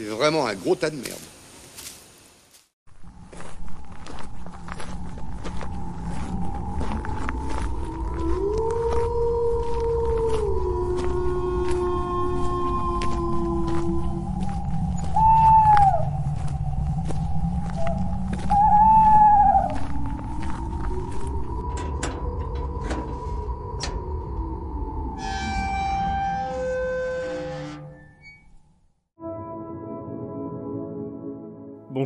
C'est vraiment un gros tas de merde.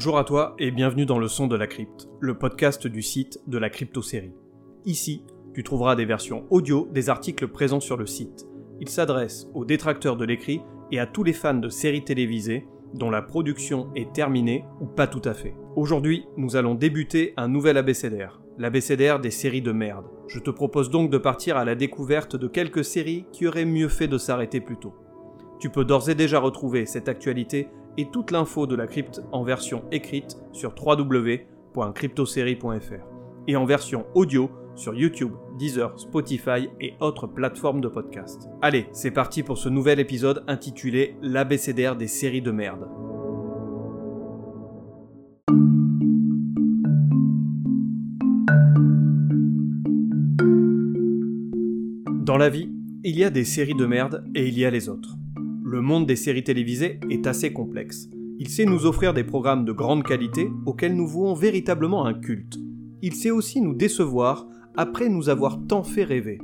Bonjour à toi et bienvenue dans le son de la crypte, le podcast du site de la crypto-série. Ici, tu trouveras des versions audio des articles présents sur le site. Il s'adresse aux détracteurs de l'écrit et à tous les fans de séries télévisées dont la production est terminée ou pas tout à fait. Aujourd'hui, nous allons débuter un nouvel abécédaire, l'abécédaire des séries de merde. Je te propose donc de partir à la découverte de quelques séries qui auraient mieux fait de s'arrêter plus tôt. Tu peux d'ores et déjà retrouver cette actualité et toute l'info de la crypte en version écrite sur www.cryptosérie.fr et en version audio sur YouTube, Deezer, Spotify et autres plateformes de podcast. Allez, c'est parti pour ce nouvel épisode intitulé L'ABCDR des séries de merde. Dans la vie, il y a des séries de merde et il y a les autres le monde des séries télévisées est assez complexe. Il sait nous offrir des programmes de grande qualité auxquels nous vouons véritablement un culte. Il sait aussi nous décevoir après nous avoir tant fait rêver.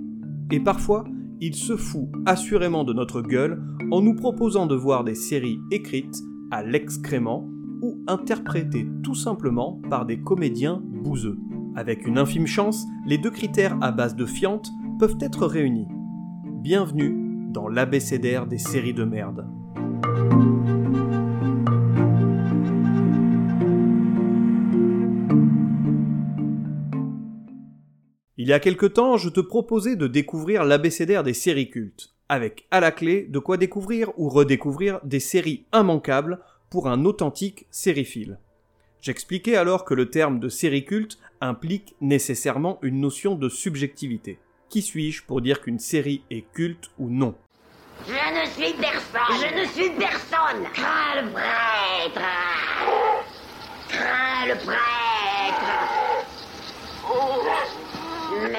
Et parfois, il se fout assurément de notre gueule en nous proposant de voir des séries écrites à l'excrément ou interprétées tout simplement par des comédiens bouseux. Avec une infime chance, les deux critères à base de fiente peuvent être réunis. Bienvenue dans l'abécédaire des séries de merde. Il y a quelque temps, je te proposais de découvrir l'abécédaire des séries cultes, avec à la clé de quoi découvrir ou redécouvrir des séries immanquables pour un authentique sériephile. J'expliquais alors que le terme de série culte implique nécessairement une notion de subjectivité. Qui suis-je pour dire qu'une série est culte ou non? Je ne suis personne. Je ne suis personne. Crains le prêtre. Crains le prêtre. Mais...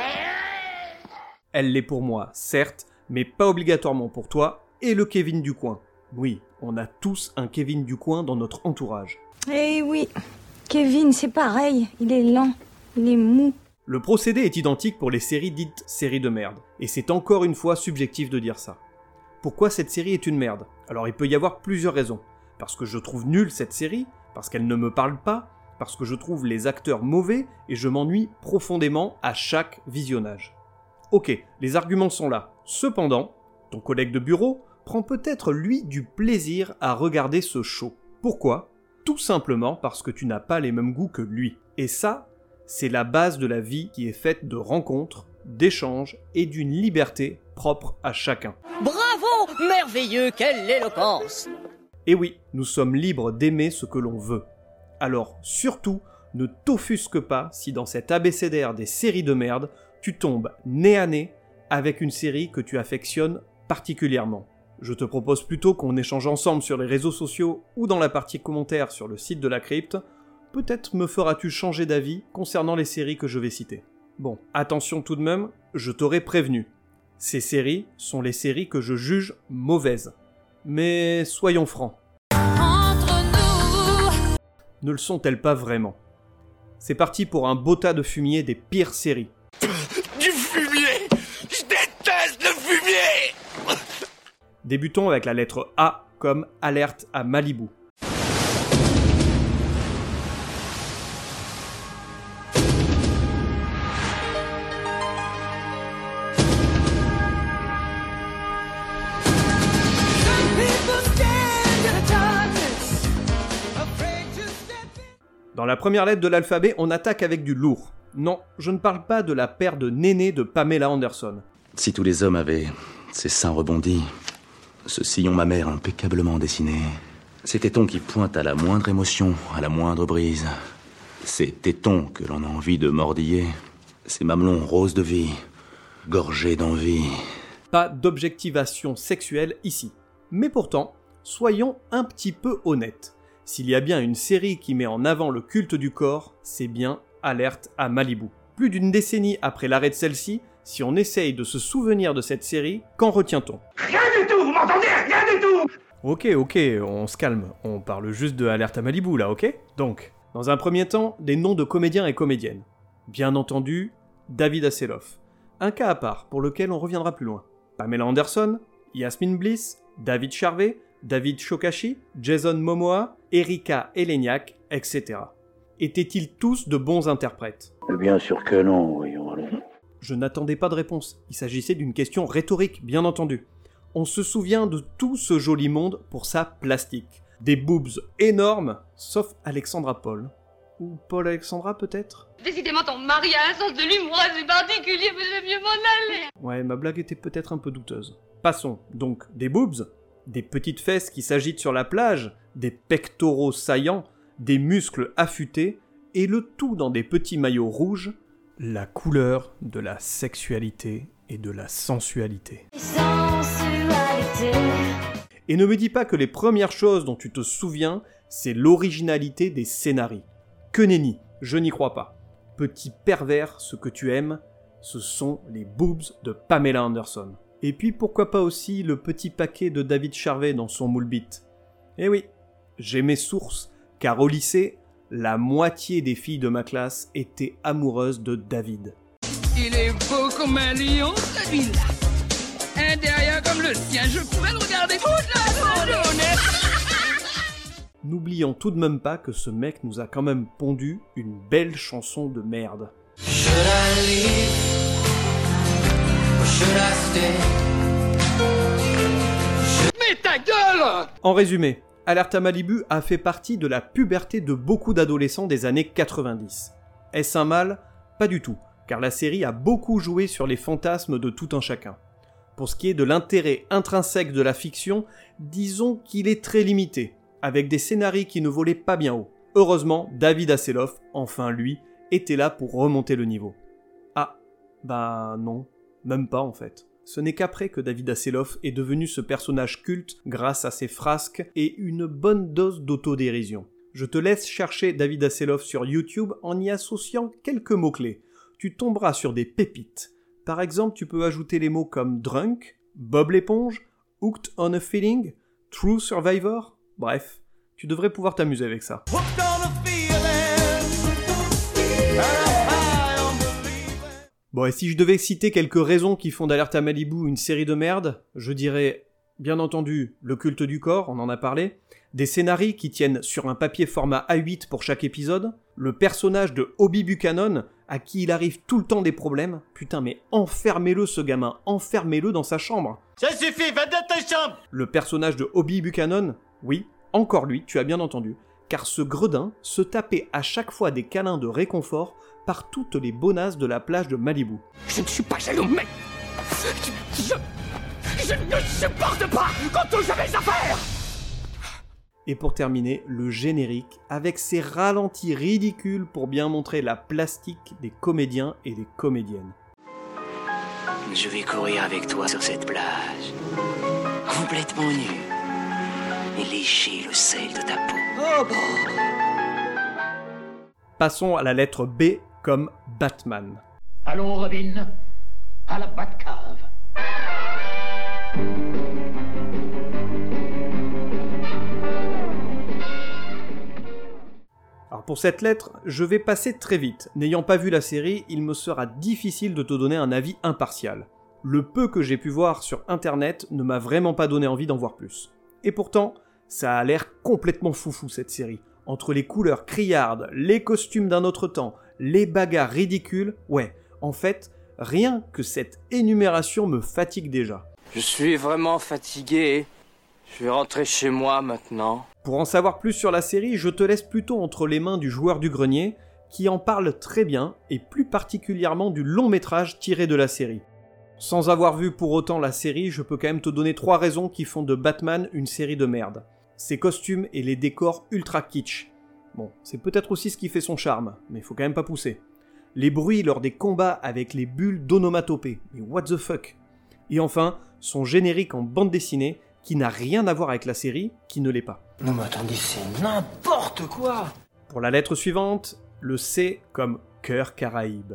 Elle l'est pour moi, certes, mais pas obligatoirement pour toi et le Kevin du coin. Oui, on a tous un Kevin du coin dans notre entourage. Eh oui, Kevin, c'est pareil. Il est lent, il est mou. Le procédé est identique pour les séries dites séries de merde, et c'est encore une fois subjectif de dire ça. Pourquoi cette série est une merde? Alors il peut y avoir plusieurs raisons. Parce que je trouve nulle cette série, parce qu'elle ne me parle pas, parce que je trouve les acteurs mauvais et je m'ennuie profondément à chaque visionnage. Ok, les arguments sont là. Cependant, ton collègue de bureau prend peut-être lui du plaisir à regarder ce show. Pourquoi? Tout simplement parce que tu n'as pas les mêmes goûts que lui. Et ça, c'est la base de la vie qui est faite de rencontres, d'échanges et d'une liberté propre à chacun. Bravo Merveilleux, quelle éloquence Et oui, nous sommes libres d'aimer ce que l'on veut. Alors surtout, ne t'offusque pas si dans cet abécédaire des séries de merde, tu tombes nez à nez avec une série que tu affectionnes particulièrement. Je te propose plutôt qu'on échange ensemble sur les réseaux sociaux ou dans la partie commentaires sur le site de la crypte. Peut-être me feras-tu changer d'avis concernant les séries que je vais citer. Bon, attention tout de même, je t'aurais prévenu. Ces séries sont les séries que je juge mauvaises. Mais soyons francs. Ne le sont-elles pas vraiment? C'est parti pour un beau tas de fumier des pires séries. Du fumier Je déteste le fumier Débutons avec la lettre A comme alerte à Malibu. La première lettre de l'alphabet, on attaque avec du lourd. Non, je ne parle pas de la paire de nénés de Pamela Anderson. Si tous les hommes avaient ces seins rebondis, ce sillon mammaire impeccablement dessiné, ces tétons qui pointent à la moindre émotion, à la moindre brise, ces tétons que l'on a envie de mordiller, ces mamelons roses de vie, gorgés d'envie. Pas d'objectivation sexuelle ici. Mais pourtant, soyons un petit peu honnêtes. S'il y a bien une série qui met en avant le culte du corps, c'est bien Alerte à Malibu. Plus d'une décennie après l'arrêt de celle-ci, si on essaye de se souvenir de cette série, qu'en retient-on? Rien du tout, vous m'entendez? Rien du tout Ok, ok, on se calme. On parle juste de Alerte à Malibu là, ok? Donc, dans un premier temps, des noms de comédiens et comédiennes. Bien entendu, David Hasselhoff. Un cas à part, pour lequel on reviendra plus loin. Pamela Anderson, Yasmin Bliss, David Charvet, David Shokashi, Jason Momoa, Erika Eleniak, etc. Étaient-ils tous de bons interprètes? Bien sûr que non, voyons, allons. Je n'attendais pas de réponse. Il s'agissait d'une question rhétorique, bien entendu. On se souvient de tout ce joli monde pour sa plastique. Des boobs énormes, sauf Alexandra Paul. Ou Paul Alexandra peut-être? Décidément, ton mari a un sens de l'humour assez particulier, mais j'aime mieux m'en aller. Ouais, ma blague était peut-être un peu douteuse. Passons, donc, des boobs, des petites fesses qui s'agitent sur la plage, des pectoraux saillants, des muscles affûtés, et le tout dans des petits maillots rouges, la couleur de la sexualité et de la sensualité. Et ne me dis pas que les premières choses dont tu te souviens, c'est l'originalité des scénarii. Que nenni, je n'y crois pas. Petit pervers, ce que tu aimes, ce sont les boobs de Pamela Anderson. Et puis pourquoi pas aussi le petit paquet de David Charvet dans son moule bit. Eh oui, j'ai mes sources, car au lycée, la moitié des filles de ma classe étaient amoureuses de David. Il est beau comme un lion, celui-là. Un derrière comme le sien, je pourrais le regarder toute la journée. N'oublions tout de même pas que ce mec nous a quand même pondu une belle chanson de merde. En résumé, Alerta Malibu a fait partie de la puberté de beaucoup d'adolescents des années 90. Est-ce un mal? Pas du tout, car la série a beaucoup joué sur les fantasmes de tout un chacun. Pour ce qui est de l'intérêt intrinsèque de la fiction, disons qu'il est très limité, avec des scénarios qui ne volaient pas bien haut. Heureusement, David Hasselhoff, enfin lui, était là pour remonter le niveau. Ah, bah non, même pas en fait. Ce n'est qu'après que David Hasselhoff est devenu ce personnage culte grâce à ses frasques et une bonne dose d'autodérision. Je te laisse chercher David Hasselhoff sur YouTube en y associant quelques mots-clés. Tu tomberas sur des pépites. Par exemple, tu peux ajouter les mots comme drunk, Bob l'éponge, hooked on a feeling, true survivor, bref, tu devrais pouvoir t'amuser avec ça. Bon, et si je devais citer quelques raisons qui font d'Alerte à Malibu une série de merde, je dirais, bien entendu, le culte du corps, on en a parlé, des scénarios qui tiennent sur un papier format A8 pour chaque épisode, le personnage de Obi Buchanan, à qui il arrive tout le temps des problèmes, putain mais enfermez-le ce gamin, enfermez-le dans sa chambre. Ça suffit, va dans ta chambre Le personnage de Obi Buchanan, oui, encore lui, tu as bien entendu, car ce gredin se tapait à chaque fois des câlins de réconfort par toutes les bonasses de la plage de Malibu. Je ne suis pas jaloux, mais... Je... Je, ne supporte pas qu'on touche à mes affaires Et pour terminer, le générique, avec ses ralentis ridicules pour bien montrer la plastique des comédiens et des comédiennes. Je vais courir avec toi sur cette plage, complètement nu, et lécher le sel de ta peau. Oh, bon. Passons à la lettre B comme Batman. Allons, Robin, à la Batcave. Alors pour cette lettre, je vais passer très vite. N'ayant pas vu la série, il me sera difficile de te donner un avis impartial. Le peu que j'ai pu voir sur internet ne m'a vraiment pas donné envie d'en voir plus. Et pourtant, ça a l'air complètement foufou cette série. Entre les couleurs criardes, les costumes d'un autre temps, les bagarres ridicules, ouais, en fait, rien que cette énumération me fatigue déjà. Je suis vraiment fatigué. Je vais rentrer chez moi maintenant. Pour en savoir plus sur la série, je te laisse plutôt entre les mains du joueur du grenier, qui en parle très bien, et plus particulièrement du long métrage tiré de la série. Sans avoir vu pour autant la série, je peux quand même te donner trois raisons qui font de Batman une série de merde. Ses costumes et les décors ultra kitsch. Bon, c'est peut-être aussi ce qui fait son charme, mais faut quand même pas pousser. Les bruits lors des combats avec les bulles d'onomatopée, mais what the fuck Et enfin, son générique en bande dessinée, qui n'a rien à voir avec la série, qui ne l'est pas. Non mais attendez, c'est n'importe quoi Pour la lettre suivante, le C comme cœur caraïbe.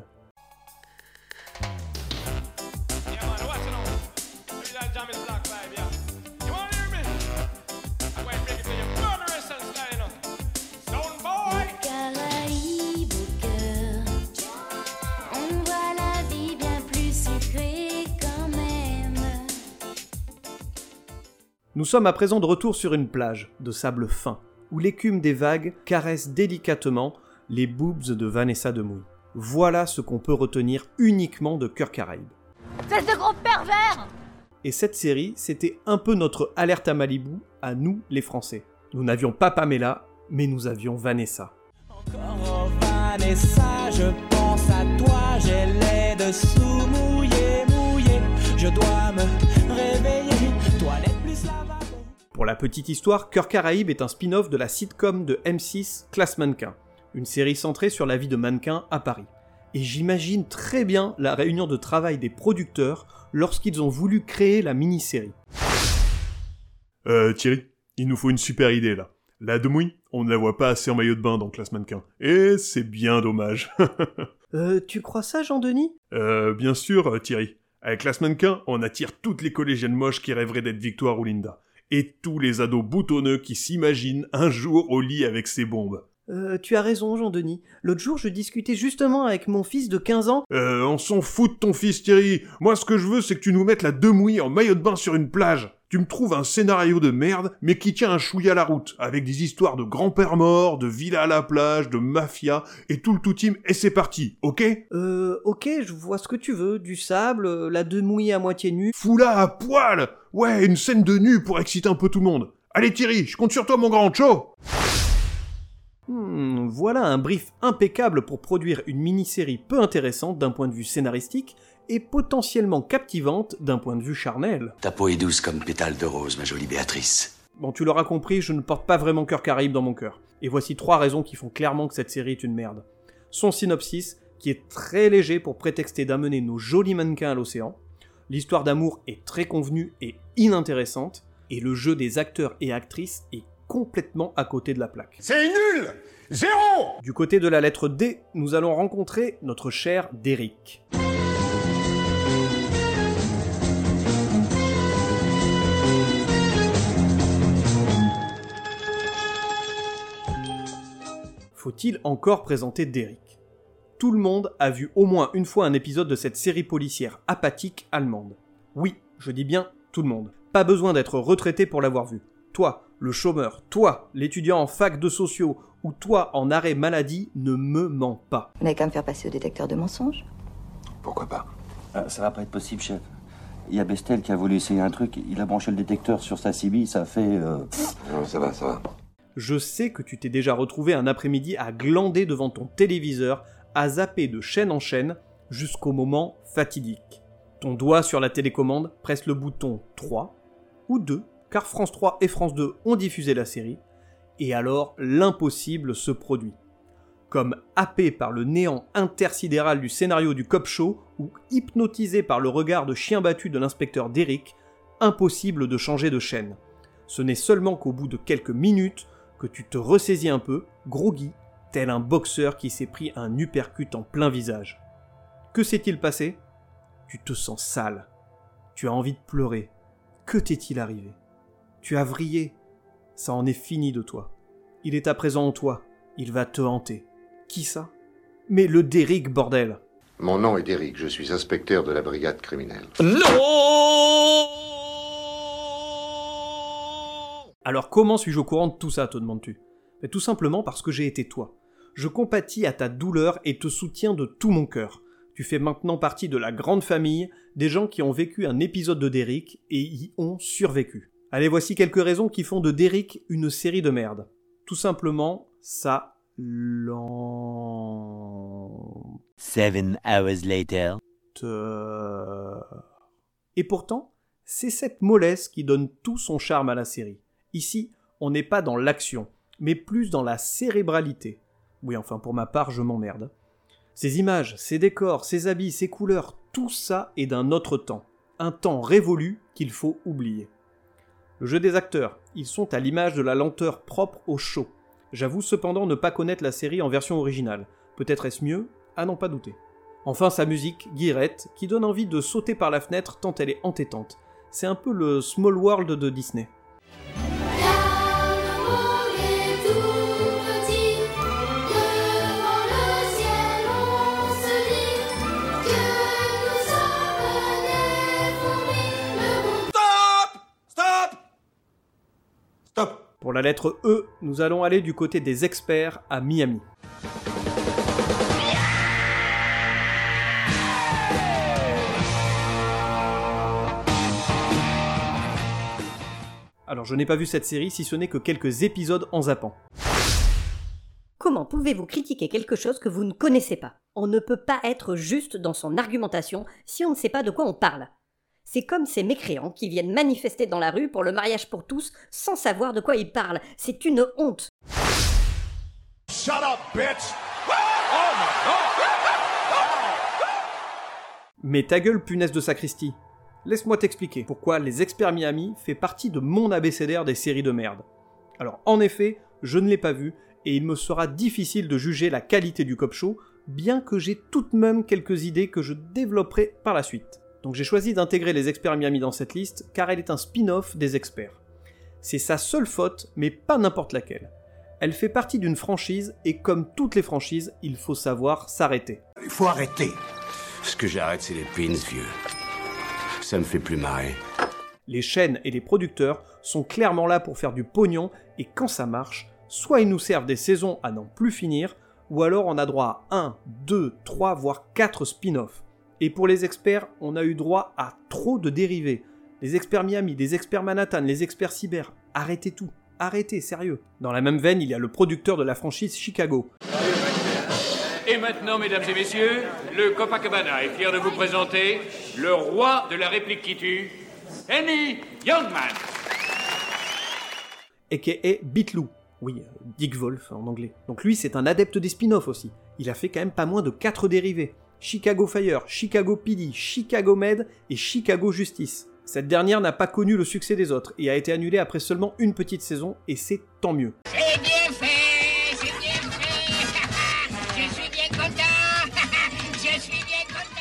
Nous sommes à présent de retour sur une plage de sable fin, où l'écume des vagues caresse délicatement les boobs de Vanessa Demouy. Voilà ce qu'on peut retenir uniquement de Cœur Caraïbe. Espèce de gros pervers Et cette série, c'était un peu notre alerte à Malibu, à nous les Français. Nous n'avions pas Pamela, mais nous avions Vanessa. Oh Vanessa, je pense à toi, j'ai les dessous mouillés, mouillés. Je dois me Pour la petite histoire, Cœur Caraïbe est un spin-off de la sitcom de M6 Classe Mannequin, une série centrée sur la vie de mannequins à Paris. Et j'imagine très bien la réunion de travail des producteurs lorsqu'ils ont voulu créer la mini-série. Euh, Thierry, il nous faut une super idée là. La Demouille, on ne la voit pas assez en maillot de bain dans Classe Mannequin. Et c'est bien dommage. Euh, tu crois ça, Jean-Denis? Euh, bien sûr, euh, Thierry. Avec Classe Mannequin, on attire toutes les collégiennes moches qui rêveraient d'être Victoire ou Linda. Et tous les ados boutonneux qui s'imaginent un jour au lit avec ces bombes. Euh, tu as raison, Jean-Denis. L'autre jour, je discutais justement avec mon fils de 15 ans. Euh, on s'en fout de ton fils, Thierry. Moi, ce que je veux, c'est que tu nous mettes la Demouille en maillot de bain sur une plage. Tu me trouves un scénario de merde, mais qui tient un chouïa à la route, avec des histoires de grands-pères morts, de villas à la plage, de mafia, et tout le tout team, et c'est parti, ok? Euh, ok, je vois ce que tu veux. Du sable, euh, la demouille à moitié nue. Fous-la à poil Ouais, une scène de nu pour exciter un peu tout le monde. Allez Thierry, je compte sur toi mon grand, chaud Hmm, voilà un brief impeccable pour produire une mini-série peu intéressante d'un point de vue scénaristique et potentiellement captivante d'un point de vue charnel. Ta peau est douce comme pétale de rose, ma jolie Béatrice. Bon, tu l'auras compris, je ne porte pas vraiment cœur caraïbe dans mon cœur. Et voici trois raisons qui font clairement que cette série est une merde. Son synopsis, qui est très léger pour prétexter d'amener nos jolis mannequins à l'océan. L'histoire d'amour est très convenue et inintéressante. Et le jeu des acteurs et actrices est complètement à côté de la plaque. C'est nul Zéro Du côté de la lettre D, nous allons rencontrer notre cher Derrick. Faut-il encore présenter Derrick? Tout le monde a vu au moins une fois un épisode de cette série policière apathique allemande. Oui, je dis bien tout le monde. Pas besoin d'être retraité pour l'avoir vu. Toi, le chômeur, toi, l'étudiant en fac de sociaux, ou toi en arrêt maladie, ne me mens pas. Vous n'avez qu'à me faire passer au détecteur de mensonges Pourquoi pas? Ah, ça va pas être possible, chef. Il y a Bestel qui a voulu essayer un truc, il a branché le détecteur sur sa CB, ça a fait... euh, Non, ça va, ça va. Je sais que tu t'es déjà retrouvé un après-midi à glander devant ton téléviseur, à zapper de chaîne en chaîne, jusqu'au moment fatidique. Ton doigt sur la télécommande presse le bouton 3 ou 2, car France 3 et France 2 ont diffusé la série, et alors l'impossible se produit. Comme happé par le néant intersidéral du scénario du cop show, ou hypnotisé par le regard de chien battu de l'inspecteur Derrick, impossible de changer de chaîne. Ce n'est seulement qu'au bout de quelques minutes que tu te ressaisis un peu, groggy, tel un boxeur qui s'est pris un uppercut en plein visage. Que s'est-il passé? Tu te sens sale. Tu as envie de pleurer. Que t'est-il arrivé? Tu as vrillé. Ça en est fini de toi. Il est à présent en toi. Il va te hanter. Qui ça? Mais le Derrick, bordel Mon nom est Derrick, je suis inspecteur de la brigade criminelle. Alors comment suis-je au courant de tout ça, te demandes-tu? Mais Tout simplement parce que j'ai été toi. Je compatis à ta douleur et te soutiens de tout mon cœur. Tu fais maintenant partie de la grande famille des gens qui ont vécu un épisode de Derrick et y ont survécu. Allez, voici quelques raisons qui font de Derrick une série de merde. Tout simplement, ça lent. Seven hours later. Et pourtant, c'est cette mollesse qui donne tout son charme à la série. Ici, on n'est pas dans l'action, mais plus dans la cérébralité. Oui, enfin, pour ma part, je m'emmerde. Ces images, ces décors, ces habits, ces couleurs, tout ça est d'un autre temps. Un temps révolu qu'il faut oublier. Le jeu des acteurs, ils sont à l'image de la lenteur propre au show. J'avoue cependant ne pas connaître la série en version originale. Peut-être est-ce mieux À n'en pas douter. Enfin sa musique, Guirette, qui donne envie de sauter par la fenêtre tant elle est entêtante. C'est un peu le Small World de Disney. Pour la lettre E, nous allons aller du côté des experts à Miami. Alors je n'ai pas vu cette série si ce n'est que quelques épisodes en zappant. Comment pouvez-vous critiquer quelque chose que vous ne connaissez pas? On ne peut pas être juste dans son argumentation si on ne sait pas de quoi on parle. C'est comme ces mécréants qui viennent manifester dans la rue pour le mariage pour tous sans savoir de quoi ils parlent. C'est une honte. Shut up, bitch! Mais ta gueule, punaise de sacristie. Laisse-moi t'expliquer pourquoi Les Experts Miami fait partie de mon abécédaire des séries de merde. Alors, en effet, je ne l'ai pas vu, et il me sera difficile de juger la qualité du cop show, bien que j'ai tout de même quelques idées que je développerai par la suite. Donc j'ai choisi d'intégrer Les Experts Miami dans cette liste, car elle est un spin-off des experts. C'est sa seule faute, mais pas n'importe laquelle. Elle fait partie d'une franchise, et comme toutes les franchises, il faut savoir s'arrêter. Il faut arrêter. Ce que j'arrête, c'est les pins, vieux. Ça me fait plus marrer. Les chaînes et les producteurs sont clairement là pour faire du pognon, et quand ça marche, soit ils nous servent des saisons à n'en plus finir, ou alors on a droit à 1, 2, 3, voire 4 spin-offs. Et pour les experts, on a eu droit à trop de dérivés. Les experts Miami, les experts Manhattan, les experts cyber, arrêtez tout. Arrêtez, sérieux. Dans la même veine, il y a le producteur de la franchise Chicago. Et maintenant, mesdames et messieurs, le Copacabana est fier de vous présenter le roi de la réplique qui tue, Henny Youngman. a.k.a. Bitlou. Oui, euh, Dick Wolf en anglais. Donc lui, c'est un adepte des spin-offs aussi. Il a fait quand même pas moins de 4 dérivés. Chicago Fire, Chicago PD, Chicago Med et Chicago Justice. Cette dernière n'a pas connu le succès des autres et a été annulée après seulement une petite saison, et c'est tant mieux. C'est bien fait, c'est bien fait. Je suis bien content. Je suis bien content.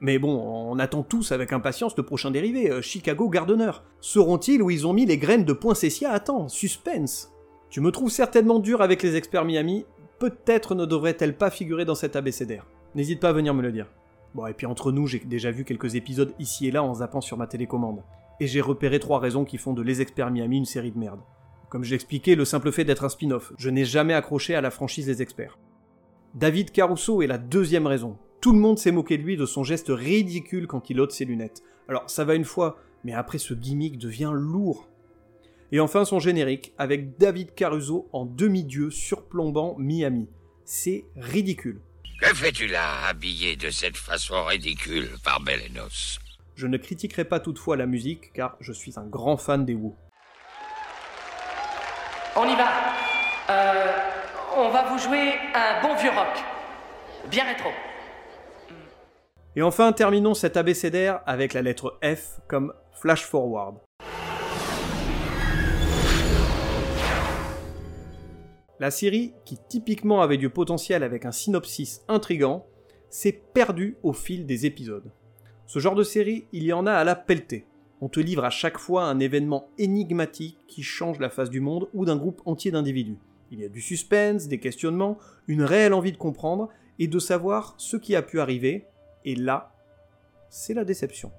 Mais bon, on attend tous avec impatience le prochain dérivé, euh, Chicago Gardener. Seront-ils où ils ont mis les graines de poinsettia Attends, suspense Tu me trouves certainement dur avec les experts Miami, peut-être ne devrait-elle pas figurer dans cet abécédaire. N'hésite pas à venir me le dire. Bon, et puis entre nous, j'ai déjà vu quelques épisodes ici et là en zappant sur ma télécommande. Et j'ai repéré trois raisons qui font de Les Experts Miami une série de merde. Comme je l'expliquais, le simple fait d'être un spin-off, je n'ai jamais accroché à la franchise Les Experts. David Caruso est la deuxième raison. Tout le monde s'est moqué de lui de son geste ridicule quand il ôte ses lunettes. Alors ça va une fois, mais après ce gimmick devient lourd. Et enfin son générique, avec David Caruso en demi-dieu surplombant Miami. C'est ridicule. Que fais-tu là, habillé de cette façon ridicule, Barbelenos Je ne critiquerai pas toutefois la musique, car je suis un grand fan des Who. On y va. Euh, on va vous jouer un bon vieux rock. Bien rétro. Et enfin, terminons cet abécédaire avec la lettre F comme Flash Forward. La série, qui typiquement avait du potentiel avec un synopsis intrigant, s'est perdue au fil des épisodes. Ce genre de série, il y en a à la pelletée. On te livre à chaque fois un événement énigmatique qui change la face du monde ou d'un groupe entier d'individus. Il y a du suspense, des questionnements, une réelle envie de comprendre et de savoir ce qui a pu arriver, et là, c'est la déception.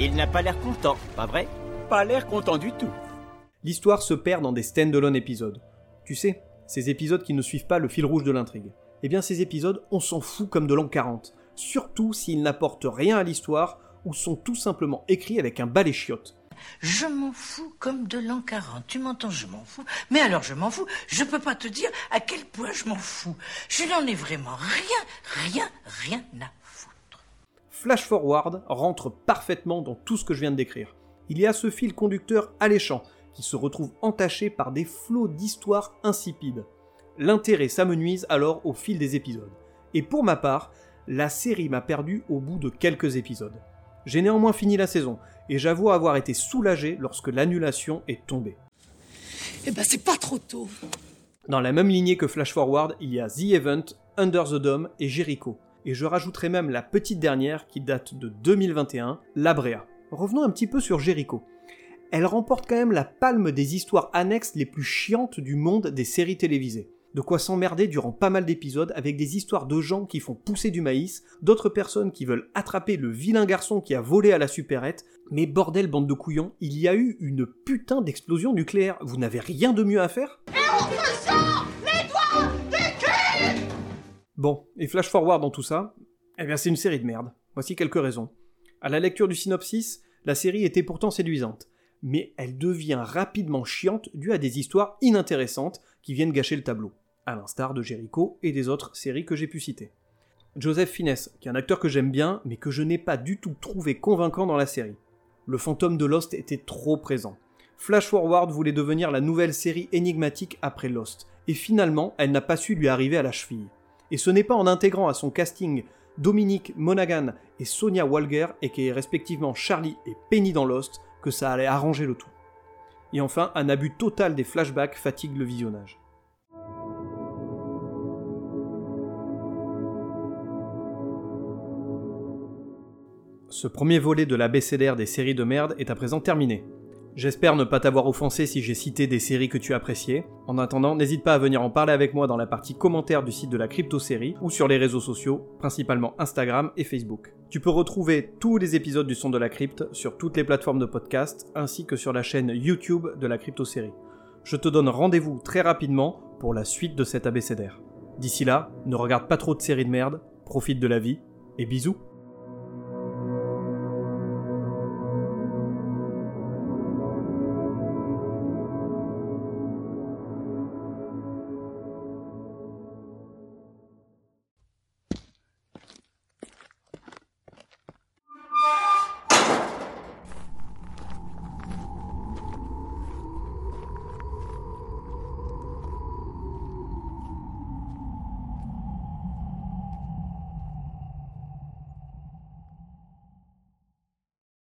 Il n'a pas l'air content, pas vrai? Pas l'air content du tout. L'histoire se perd dans des stand-alone épisodes. Tu sais, ces épisodes qui ne suivent pas le fil rouge de l'intrigue. Eh bien ces épisodes, on s'en fout comme de l'an 40, surtout s'ils n'apportent rien à l'histoire ou sont tout simplement écrits avec un balai chiotte. Je m'en fous comme de l'an 40. Tu m'entends, je m'en fous. Mais alors je m'en fous. Je peux pas te dire à quel point je m'en fous. Je n'en ai vraiment rien, rien, rien à foutre. Flash Forward rentre parfaitement dans tout ce que je viens de décrire. Il y a ce fil conducteur alléchant qui se retrouve entaché par des flots d'histoires insipides. L'intérêt s'amenuise alors au fil des épisodes. Et pour ma part, la série m'a perdu au bout de quelques épisodes. J'ai néanmoins fini la saison, et j'avoue avoir été soulagé lorsque l'annulation est tombée. Eh ben, c'est pas trop tôt. Dans la même lignée que Flash Forward, il y a The Event, Under the Dome et Jericho. Et je rajouterai même la petite dernière qui date de 2021, La Brea. Revenons un petit peu sur Jericho. Elle remporte quand même la palme des histoires annexes les plus chiantes du monde des séries télévisées. De quoi s'emmerder durant pas mal d'épisodes avec des histoires de gens qui font pousser du maïs, d'autres personnes qui veulent attraper le vilain garçon qui a volé à la supérette, mais bordel bande de couillons, il y a eu une putain d'explosion nucléaire, vous n'avez rien de mieux à faire? Bon, et flash forward dans tout ça, eh bien c'est une série de merde. Voici quelques raisons. À la lecture du synopsis, la série était pourtant séduisante, mais elle devient rapidement chiante due à des histoires inintéressantes qui viennent gâcher le tableau, à l'instar de Jericho et des autres séries que j'ai pu citer. Joseph Fiennes, qui est un acteur que j'aime bien, mais que je n'ai pas du tout trouvé convaincant dans la série. Le fantôme de Lost était trop présent. Flash Forward voulait devenir la nouvelle série énigmatique après Lost, et finalement, elle n'a pas su lui arriver à la cheville. Et ce n'est pas en intégrant à son casting Dominique Monaghan et Sonia Walger, et qui est respectivement Charlie et Penny dans Lost, ça allait arranger le tout. Et enfin, un abus total des flashbacks fatigue le visionnage. Ce premier volet de l'abécédaire des séries de merde est à présent terminé. J'espère ne pas t'avoir offensé si j'ai cité des séries que tu appréciais. En attendant, n'hésite pas à venir en parler avec moi dans la partie commentaires du site de la Crypto Série ou sur les réseaux sociaux, principalement Instagram et Facebook. Tu peux retrouver tous les épisodes du Son de la Crypte sur toutes les plateformes de podcast ainsi que sur la chaîne YouTube de la Crypto Série. Je te donne rendez-vous très rapidement pour la suite de cet abécédaire. D'ici là, ne regarde pas trop de séries de merde, profite de la vie et bisous